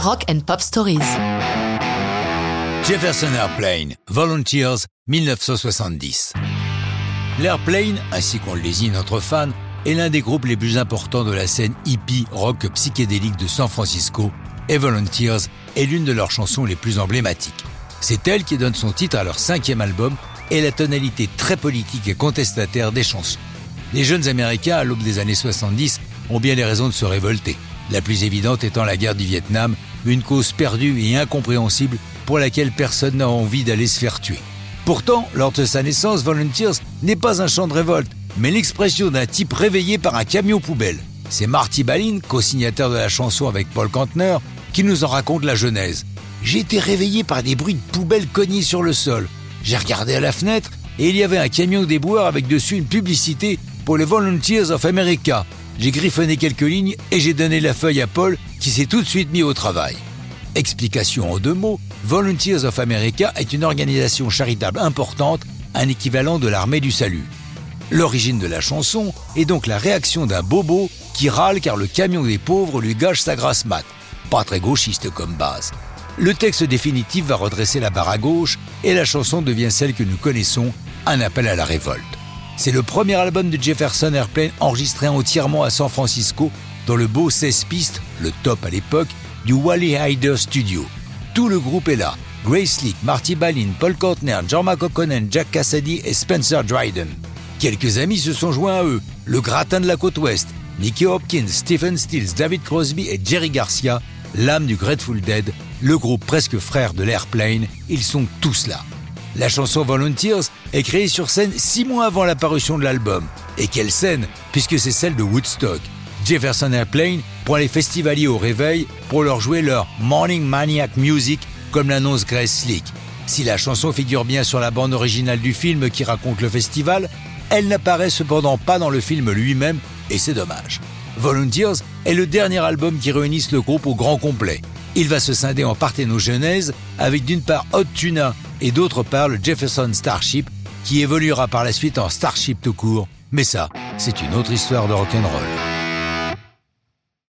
Rock and Pop Stories. Jefferson Airplane, Volunteers, 1970. L'Airplane, ainsi qu'on le désigne notre fan, est l'un des groupes les plus importants de la scène hippie rock psychédélique de San Francisco et Volunteers est l'une de leurs chansons les plus emblématiques. C'est elle qui donne son titre à leur cinquième album et la tonalité très politique et contestataire des chansons. Les jeunes Américains, à l'aube des années 70, ont bien les raisons de se révolter. La plus évidente étant la guerre du Vietnam, une cause perdue et incompréhensible pour laquelle personne n'a envie d'aller se faire tuer. Pourtant, lors de sa naissance, Volunteers n'est pas un chant de révolte, mais l'expression d'un type réveillé par un camion poubelle. C'est Marty Balin, co-signataire de la chanson avec Paul Kantner, qui nous en raconte la genèse. J'ai été réveillé par des bruits de poubelles cognés sur le sol. J'ai regardé à la fenêtre et il y avait un camion déboueur avec dessus une publicité pour les Volunteers of America. J'ai griffonné quelques lignes et j'ai donné la feuille à Paul qui s'est tout de suite mis au travail. Explication en deux mots, Volunteers of America est une organisation charitable importante, un équivalent de l'armée du salut. L'origine de la chanson est donc la réaction d'un bobo qui râle car le camion des pauvres lui gâche sa grasse mat. Pas très gauchiste comme base. Le texte définitif va redresser la barre à gauche et la chanson devient celle que nous connaissons, un appel à la révolte. C'est le premier album de Jefferson Airplane enregistré entièrement à San Francisco dans le beau 16 pistes, le top à l'époque, du Wally Hyder Studio. Tout le groupe est là. Grace Slick, Marty Balin, Paul Kantner, John McConnen, Jack Cassidy et Spencer Dryden. Quelques amis se sont joints à eux. Le gratin de la côte ouest, Nicky Hopkins, Stephen Stills, David Crosby et Jerry Garcia, l'âme du Grateful Dead, le groupe presque frère de l'Airplane, ils sont tous là. La chanson Volunteers est créée sur scène six mois avant l'apparition de l'album. Et quelle scène, puisque c'est celle de Woodstock. Jefferson Airplane prend les festivaliers au réveil pour leur jouer leur Morning Maniac Music, comme l'annonce Grace Slick. Si la chanson figure bien sur la bande originale du film qui raconte le festival, elle n'apparaît cependant pas dans le film lui-même, et c'est dommage. Volunteers est le dernier album qui réunisse le groupe au grand complet. Il va se scinder en parthénogenèse avec d'une part Hot Tuna et d'autre part le Jefferson Starship qui évoluera par la suite en Starship tout court. Mais ça, c'est une autre histoire de rock'n'roll.